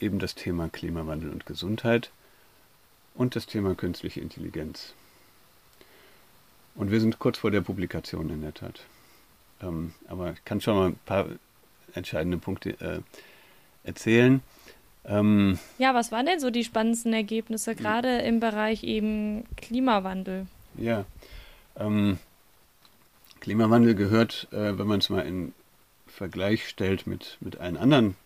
eben das Thema Klimawandel und Gesundheit und das Thema künstliche Intelligenz. Und wir sind kurz vor der Publikation in der Tat. Ähm, aber ich kann schon mal ein paar entscheidende Punkte äh, erzählen. Ähm, ja, was waren denn so die spannendsten Ergebnisse, gerade im Bereich eben Klimawandel? Ja, ähm, Klimawandel gehört, äh, wenn man es mal in Vergleich stellt mit, mit allen anderen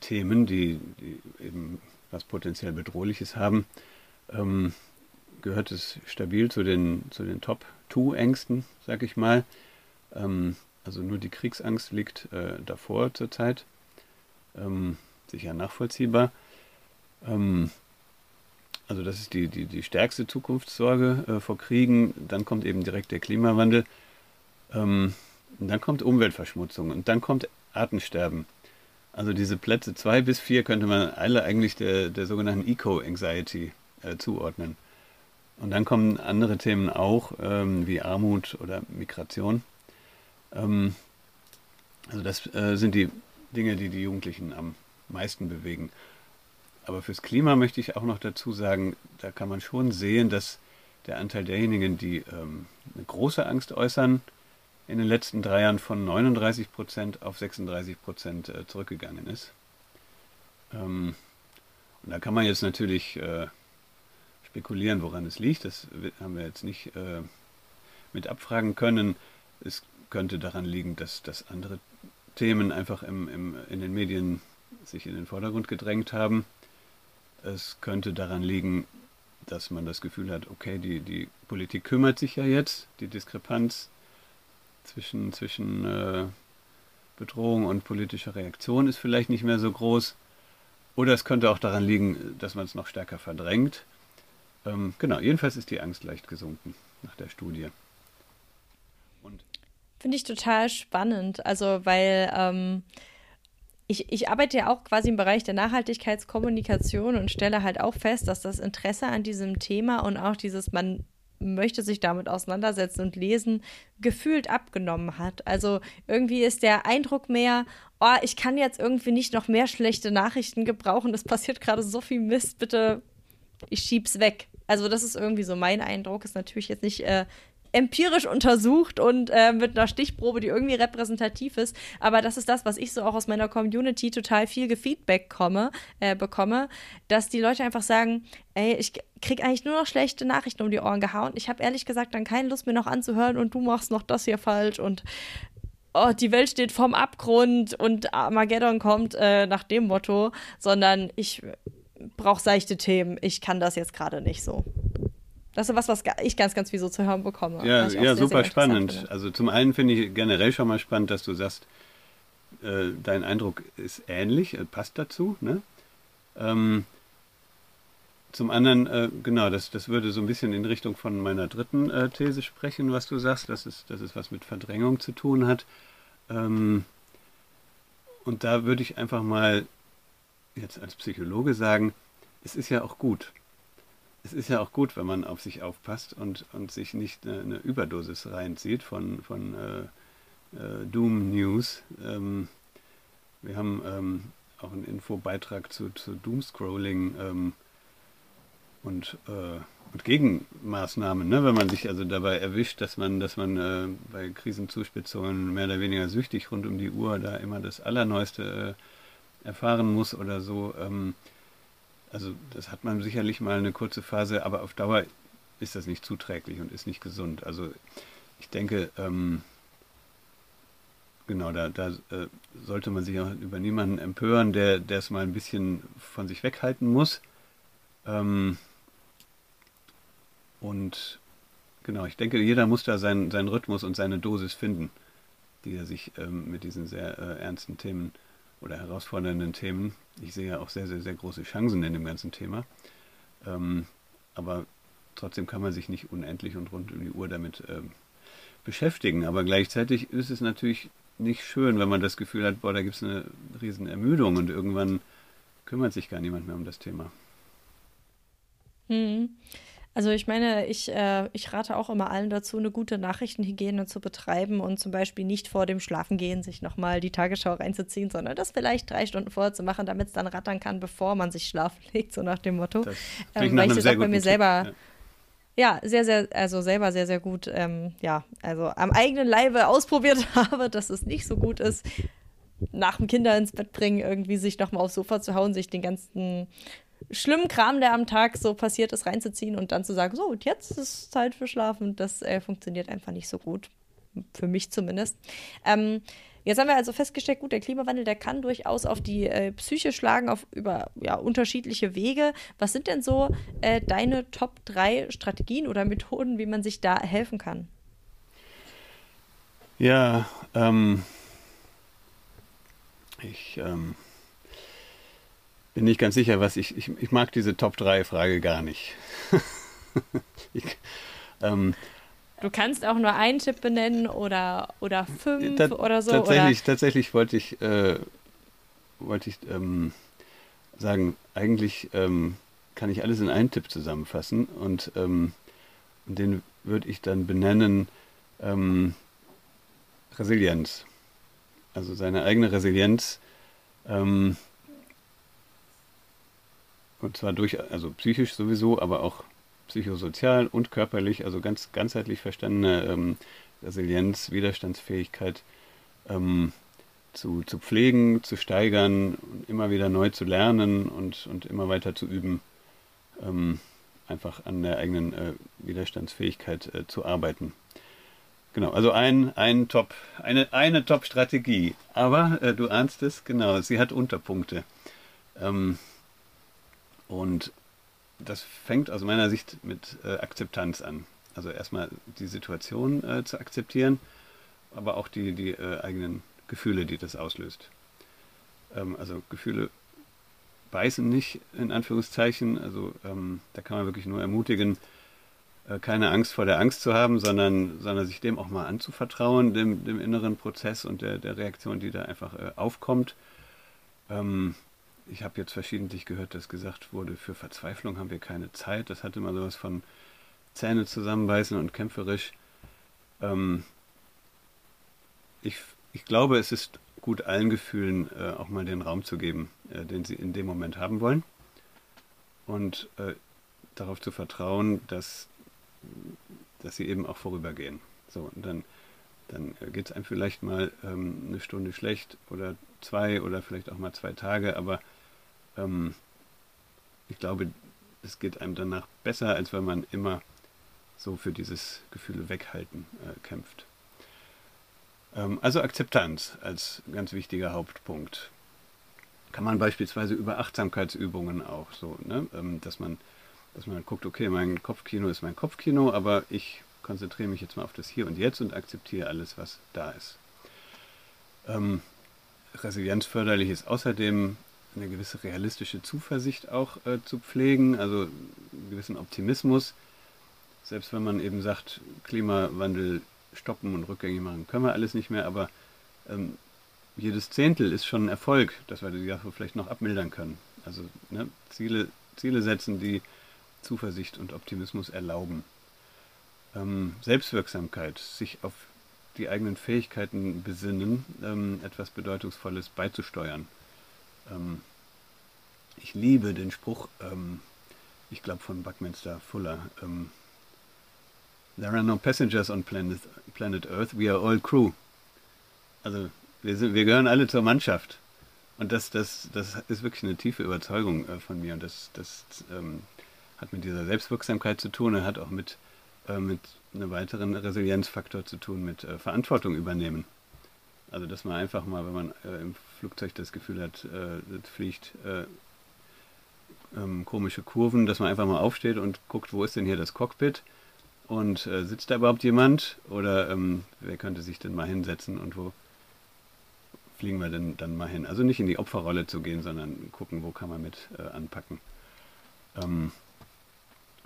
Themen, die, die eben was potenziell Bedrohliches haben, ähm, gehört es stabil zu den, zu den Top-2-Ängsten, sag ich mal. Ähm, also nur die Kriegsangst liegt äh, davor zurzeit. Ähm, sicher nachvollziehbar. Ähm, also das ist die, die, die stärkste Zukunftssorge äh, vor Kriegen. Dann kommt eben direkt der Klimawandel. Ähm, dann kommt Umweltverschmutzung und dann kommt Artensterben. Also diese Plätze 2 bis 4 könnte man alle eigentlich der, der sogenannten Eco-Anxiety äh, zuordnen. Und dann kommen andere Themen auch, ähm, wie Armut oder Migration. Ähm, also das äh, sind die Dinge, die die Jugendlichen am meisten bewegen. Aber fürs Klima möchte ich auch noch dazu sagen, da kann man schon sehen, dass der Anteil derjenigen, die ähm, eine große Angst äußern, in den letzten drei Jahren von 39 Prozent auf 36 Prozent äh, zurückgegangen ist. Ähm, und da kann man jetzt natürlich äh, spekulieren, woran es liegt. Das haben wir jetzt nicht äh, mit abfragen können. Es könnte daran liegen, dass, dass andere Themen einfach im, im, in den Medien sich in den Vordergrund gedrängt haben. Es könnte daran liegen, dass man das Gefühl hat, okay, die, die Politik kümmert sich ja jetzt, die Diskrepanz zwischen, zwischen äh, Bedrohung und politischer Reaktion ist vielleicht nicht mehr so groß. Oder es könnte auch daran liegen, dass man es noch stärker verdrängt. Ähm, genau, jedenfalls ist die Angst leicht gesunken nach der Studie. Finde ich total spannend. Also, weil ähm, ich, ich arbeite ja auch quasi im Bereich der Nachhaltigkeitskommunikation und stelle halt auch fest, dass das Interesse an diesem Thema und auch dieses, man möchte sich damit auseinandersetzen und lesen, gefühlt abgenommen hat. Also irgendwie ist der Eindruck mehr, oh, ich kann jetzt irgendwie nicht noch mehr schlechte Nachrichten gebrauchen, es passiert gerade so viel Mist, bitte, ich schieb's weg. Also das ist irgendwie so mein Eindruck, ist natürlich jetzt nicht äh, empirisch untersucht und äh, mit einer Stichprobe, die irgendwie repräsentativ ist. Aber das ist das, was ich so auch aus meiner Community total viel Gefeedback komme, äh, bekomme, dass die Leute einfach sagen, ey, ich krieg eigentlich nur noch schlechte Nachrichten um die Ohren gehauen. Ich habe ehrlich gesagt dann keine Lust mir noch anzuhören und du machst noch das hier falsch und oh, die Welt steht vorm Abgrund und Armageddon kommt äh, nach dem Motto, sondern ich brauche seichte Themen. Ich kann das jetzt gerade nicht so. Das ist was, was ich ganz, ganz viel so zu hören bekomme. Ja, ja sehr, super sehr spannend. Also zum einen finde ich generell schon mal spannend, dass du sagst, äh, dein Eindruck ist ähnlich, äh, passt dazu. Ne? Ähm, zum anderen, äh, genau, das, das würde so ein bisschen in Richtung von meiner dritten äh, These sprechen, was du sagst, dass es, dass es was mit Verdrängung zu tun hat. Ähm, und da würde ich einfach mal jetzt als Psychologe sagen, es ist ja auch gut es ist ja auch gut, wenn man auf sich aufpasst und, und sich nicht eine, eine Überdosis reinzieht von, von äh, äh, Doom News. Ähm, wir haben ähm, auch einen Infobeitrag zu, zu Doomscrolling ähm, und, äh, und Gegenmaßnahmen, ne? wenn man sich also dabei erwischt, dass man, dass man äh, bei Krisenzuspitzungen mehr oder weniger süchtig rund um die Uhr da immer das Allerneueste äh, erfahren muss oder so. Ähm, also das hat man sicherlich mal eine kurze Phase, aber auf Dauer ist das nicht zuträglich und ist nicht gesund. Also ich denke, ähm, genau, da, da äh, sollte man sich auch über niemanden empören, der es mal ein bisschen von sich weghalten muss. Ähm, und genau, ich denke, jeder muss da seinen, seinen Rhythmus und seine Dosis finden, die er sich ähm, mit diesen sehr äh, ernsten Themen oder herausfordernden Themen. Ich sehe ja auch sehr, sehr, sehr große Chancen in dem ganzen Thema. Ähm, aber trotzdem kann man sich nicht unendlich und rund um die Uhr damit ähm, beschäftigen. Aber gleichzeitig ist es natürlich nicht schön, wenn man das Gefühl hat, boah, da gibt es eine riesen Ermüdung und irgendwann kümmert sich gar niemand mehr um das Thema. Hm. Also ich meine, ich, äh, ich rate auch immer allen dazu, eine gute Nachrichtenhygiene zu betreiben und zum Beispiel nicht vor dem Schlafengehen sich nochmal die Tagesschau reinzuziehen, sondern das vielleicht drei Stunden vorher zu machen, damit es dann rattern kann, bevor man sich schlafen legt, so nach dem Motto. Das ähm, weil ich das auch bei mir selber. Ja. Ja, sehr, sehr, also selber sehr, sehr gut, ähm, ja, also am eigenen Leibe ausprobiert habe, dass es nicht so gut ist, nach dem Kinder ins Bett bringen, irgendwie sich nochmal aufs Sofa zu hauen, sich den ganzen schlimmen Kram, der am Tag so passiert ist, reinzuziehen und dann zu sagen, so, jetzt ist Zeit für Schlafen, das äh, funktioniert einfach nicht so gut. Für mich zumindest. Ähm, jetzt haben wir also festgestellt, gut, der Klimawandel, der kann durchaus auf die äh, Psyche schlagen, auf über ja, unterschiedliche Wege. Was sind denn so äh, deine Top 3 Strategien oder Methoden, wie man sich da helfen kann? Ja, ähm, ich ähm, bin nicht ganz sicher, was ich, ich, ich mag diese Top-3-Frage gar nicht. ich, ähm, du kannst auch nur einen Tipp benennen oder, oder fünf oder so. Tatsächlich, oder? tatsächlich wollte ich, äh, wollte ich ähm, sagen, eigentlich ähm, kann ich alles in einen Tipp zusammenfassen und ähm, den würde ich dann benennen ähm, Resilienz. Also seine eigene Resilienz ähm, und zwar durch, also psychisch sowieso, aber auch psychosozial und körperlich, also ganz ganzheitlich verstandene ähm, Resilienz, Widerstandsfähigkeit ähm, zu, zu pflegen, zu steigern, immer wieder neu zu lernen und, und immer weiter zu üben, ähm, einfach an der eigenen äh, Widerstandsfähigkeit äh, zu arbeiten. Genau, also ein, ein Top, eine, eine Top-Strategie. Aber äh, du ahnst es, genau, sie hat Unterpunkte. Ähm, und das fängt aus meiner Sicht mit äh, Akzeptanz an. Also erstmal die Situation äh, zu akzeptieren, aber auch die, die äh, eigenen Gefühle, die das auslöst. Ähm, also Gefühle beißen nicht, in Anführungszeichen. Also ähm, da kann man wirklich nur ermutigen, äh, keine Angst vor der Angst zu haben, sondern, sondern sich dem auch mal anzuvertrauen, dem, dem inneren Prozess und der, der Reaktion, die da einfach äh, aufkommt. Ähm, ich habe jetzt verschiedentlich gehört, dass gesagt wurde, für Verzweiflung haben wir keine Zeit. Das hatte mal sowas von Zähne zusammenbeißen und kämpferisch. Ähm, ich, ich glaube, es ist gut, allen Gefühlen äh, auch mal den Raum zu geben, äh, den sie in dem Moment haben wollen. Und äh, darauf zu vertrauen, dass, dass sie eben auch vorübergehen. So, und dann, dann geht es einem vielleicht mal ähm, eine Stunde schlecht oder zwei oder vielleicht auch mal zwei Tage, aber ähm, ich glaube, es geht einem danach besser, als wenn man immer so für dieses Gefühl weghalten äh, kämpft. Ähm, also Akzeptanz als ganz wichtiger Hauptpunkt. Kann man beispielsweise über Achtsamkeitsübungen auch so, ne? ähm, dass, man, dass man guckt, okay, mein Kopfkino ist mein Kopfkino, aber ich konzentriere mich jetzt mal auf das Hier und Jetzt und akzeptiere alles, was da ist. Ähm, resilienzförderlich ist außerdem eine gewisse realistische Zuversicht auch äh, zu pflegen, also einen gewissen Optimismus. Selbst wenn man eben sagt, Klimawandel stoppen und rückgängig machen können wir alles nicht mehr, aber ähm, jedes Zehntel ist schon ein Erfolg, dass wir die Sache vielleicht noch abmildern können. Also ne, Ziele, Ziele setzen, die Zuversicht und Optimismus erlauben. Ähm, Selbstwirksamkeit, sich auf die eigenen Fähigkeiten besinnen, ähm, etwas Bedeutungsvolles beizusteuern. Ähm, ich liebe den Spruch, ähm, ich glaube von Buckminster Fuller, ähm, There are no passengers on planet, planet Earth, we are all crew. Also wir, sind, wir gehören alle zur Mannschaft. Und das, das, das ist wirklich eine tiefe Überzeugung äh, von mir. Und das, das ähm, hat mit dieser Selbstwirksamkeit zu tun und hat auch mit, äh, mit einem weiteren Resilienzfaktor zu tun, mit äh, Verantwortung übernehmen. Also dass man einfach mal, wenn man äh, im Flugzeug das Gefühl hat, äh, das fliegt äh, ähm, komische Kurven, dass man einfach mal aufsteht und guckt, wo ist denn hier das Cockpit und äh, sitzt da überhaupt jemand oder ähm, wer könnte sich denn mal hinsetzen und wo fliegen wir denn dann mal hin? Also nicht in die Opferrolle zu gehen, sondern gucken, wo kann man mit äh, anpacken. Ähm,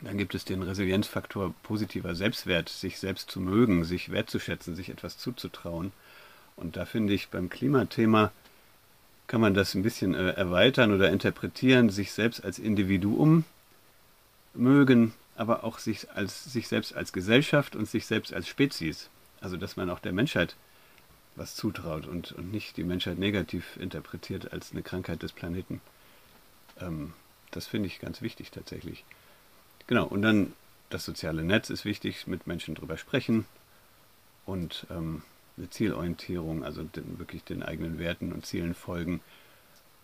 dann gibt es den Resilienzfaktor positiver Selbstwert, sich selbst zu mögen, sich wertzuschätzen, sich etwas zuzutrauen. Und da finde ich beim Klimathema kann man das ein bisschen äh, erweitern oder interpretieren, sich selbst als Individuum mögen, aber auch sich, als, sich selbst als Gesellschaft und sich selbst als Spezies. Also dass man auch der Menschheit was zutraut und, und nicht die Menschheit negativ interpretiert als eine Krankheit des Planeten. Ähm, das finde ich ganz wichtig tatsächlich. Genau, und dann das soziale Netz ist wichtig, mit Menschen drüber sprechen und ähm, eine Zielorientierung, also den, wirklich den eigenen Werten und Zielen folgen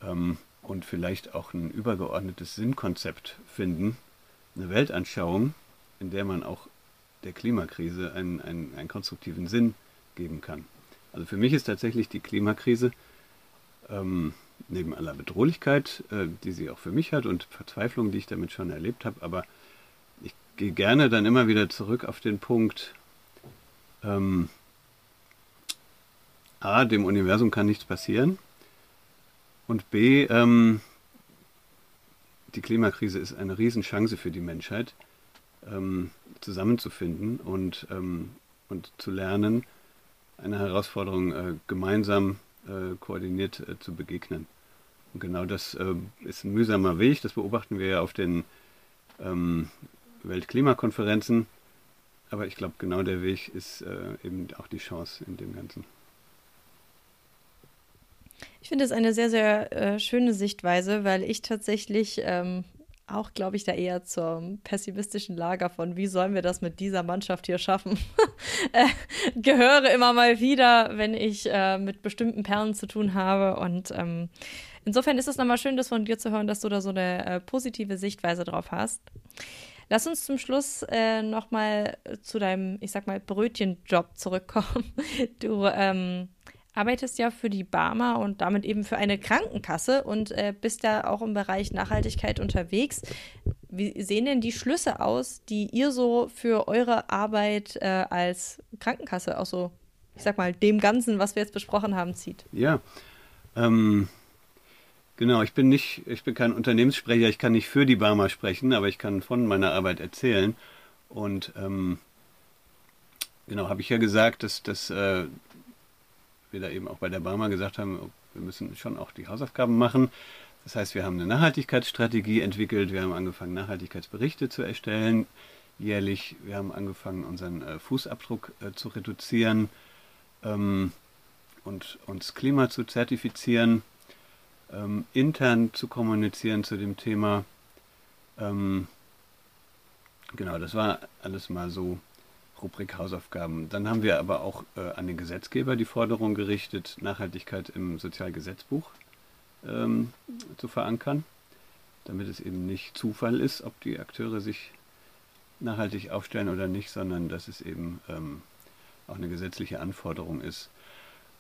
ähm, und vielleicht auch ein übergeordnetes Sinnkonzept finden, eine Weltanschauung, in der man auch der Klimakrise einen, einen, einen konstruktiven Sinn geben kann. Also für mich ist tatsächlich die Klimakrise ähm, neben aller Bedrohlichkeit, äh, die sie auch für mich hat und Verzweiflung, die ich damit schon erlebt habe, aber ich gehe gerne dann immer wieder zurück auf den Punkt, ähm, A, dem Universum kann nichts passieren und B, ähm, die Klimakrise ist eine Riesenchance für die Menschheit, ähm, zusammenzufinden und, ähm, und zu lernen, einer Herausforderung äh, gemeinsam äh, koordiniert äh, zu begegnen. Und genau das äh, ist ein mühsamer Weg, das beobachten wir ja auf den ähm, Weltklimakonferenzen. Aber ich glaube, genau der Weg ist äh, eben auch die Chance in dem Ganzen. Ich finde es eine sehr, sehr äh, schöne Sichtweise, weil ich tatsächlich ähm, auch, glaube ich, da eher zum pessimistischen Lager von, wie sollen wir das mit dieser Mannschaft hier schaffen, äh, gehöre immer mal wieder, wenn ich äh, mit bestimmten Perlen zu tun habe. Und ähm, insofern ist es nochmal schön, das von dir zu hören, dass du da so eine äh, positive Sichtweise drauf hast. Lass uns zum Schluss äh, nochmal zu deinem, ich sag mal, Brötchenjob zurückkommen. Du ähm, arbeitest ja für die Barmer und damit eben für eine Krankenkasse und äh, bist da auch im Bereich Nachhaltigkeit unterwegs. wie sehen denn die Schlüsse aus, die ihr so für eure Arbeit äh, als Krankenkasse, auch so, ich sag mal, dem Ganzen, was wir jetzt besprochen haben, zieht? Ja, ähm, genau, ich bin nicht, ich bin kein Unternehmenssprecher, ich kann nicht für die Barmer sprechen, aber ich kann von meiner Arbeit erzählen. Und ähm, genau, habe ich ja gesagt, dass, dass äh, wir da eben auch bei der Barmer gesagt haben, wir müssen schon auch die Hausaufgaben machen. Das heißt, wir haben eine Nachhaltigkeitsstrategie entwickelt, wir haben angefangen, Nachhaltigkeitsberichte zu erstellen, jährlich. Wir haben angefangen, unseren äh, Fußabdruck äh, zu reduzieren ähm, und uns Klima zu zertifizieren, ähm, intern zu kommunizieren zu dem Thema. Ähm, genau, das war alles mal so Rubrik Hausaufgaben. Dann haben wir aber auch äh, an den Gesetzgeber die Forderung gerichtet, Nachhaltigkeit im Sozialgesetzbuch ähm, zu verankern, damit es eben nicht Zufall ist, ob die Akteure sich nachhaltig aufstellen oder nicht, sondern dass es eben ähm, auch eine gesetzliche Anforderung ist.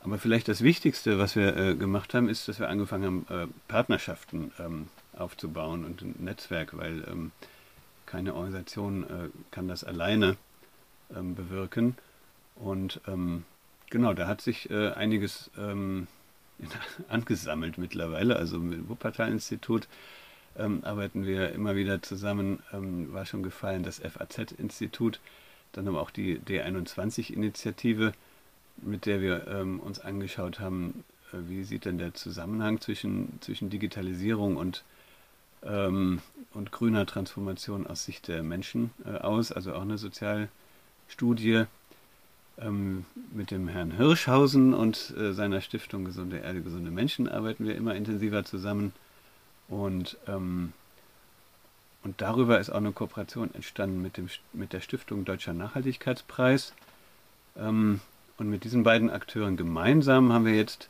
Aber vielleicht das Wichtigste, was wir äh, gemacht haben, ist, dass wir angefangen haben, äh, Partnerschaften ähm, aufzubauen und ein Netzwerk, weil ähm, keine Organisation äh, kann das alleine ähm, bewirken. Und ähm, genau, da hat sich äh, einiges ähm, angesammelt mittlerweile. Also mit dem Wuppertal-Institut ähm, arbeiten wir immer wieder zusammen. Ähm, war schon gefallen, das FAZ-Institut, dann aber auch die D21-Initiative, mit der wir ähm, uns angeschaut haben, äh, wie sieht denn der Zusammenhang zwischen, zwischen Digitalisierung und, und grüner Transformation aus Sicht der Menschen äh, aus, also auch eine Sozialstudie ähm, mit dem Herrn Hirschhausen und äh, seiner Stiftung Gesunde Erde, gesunde Menschen arbeiten wir immer intensiver zusammen. Und, ähm, und darüber ist auch eine Kooperation entstanden mit, dem, mit der Stiftung Deutscher Nachhaltigkeitspreis. Ähm, und mit diesen beiden Akteuren gemeinsam haben wir jetzt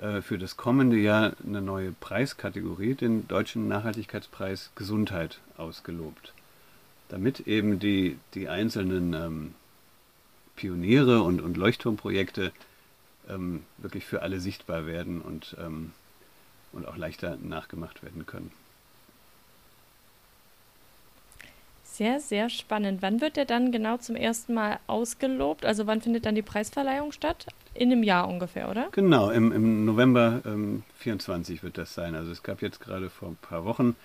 äh, für das kommende Jahr eine neue Preiskategorie, den Deutschen Nachhaltigkeitspreis Gesundheit, ausgelobt. Damit eben die, die einzelnen ähm, Pioniere und, und Leuchtturmprojekte ähm, wirklich für alle sichtbar werden und, ähm, und auch leichter nachgemacht werden können. Sehr, sehr spannend. Wann wird der dann genau zum ersten Mal ausgelobt? Also wann findet dann die Preisverleihung statt? In einem Jahr ungefähr, oder? Genau, im, im November ähm, 24 wird das sein. Also es gab jetzt gerade vor ein paar Wochen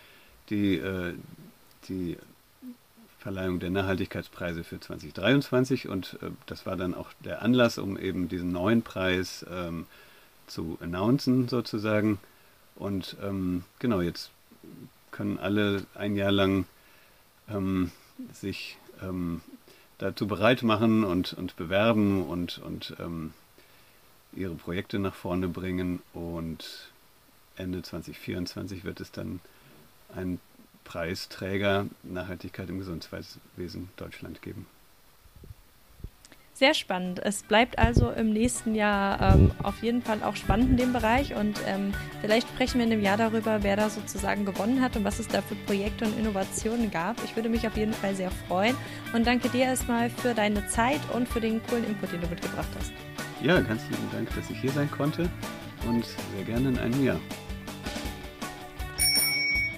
die, äh, die Verleihung der Nachhaltigkeitspreise für 2023 und äh, das war dann auch der Anlass, um eben diesen neuen Preis ähm, zu announcen sozusagen. Und ähm, genau, jetzt können alle ein Jahr lang ähm, sich ähm, dazu bereit machen und, und bewerben und, und ähm, ihre Projekte nach vorne bringen. Und Ende 2024 wird es dann ein Preisträger Nachhaltigkeit im Gesundheitswesen Deutschland geben. Sehr spannend. Es bleibt also im nächsten Jahr ähm, auf jeden Fall auch spannend in dem Bereich und ähm, vielleicht sprechen wir in einem Jahr darüber, wer da sozusagen gewonnen hat und was es da für Projekte und Innovationen gab. Ich würde mich auf jeden Fall sehr freuen und danke dir erstmal für deine Zeit und für den coolen Input, den du mitgebracht hast. Ja, ganz lieben Dank, dass ich hier sein konnte und sehr gerne in einem Jahr.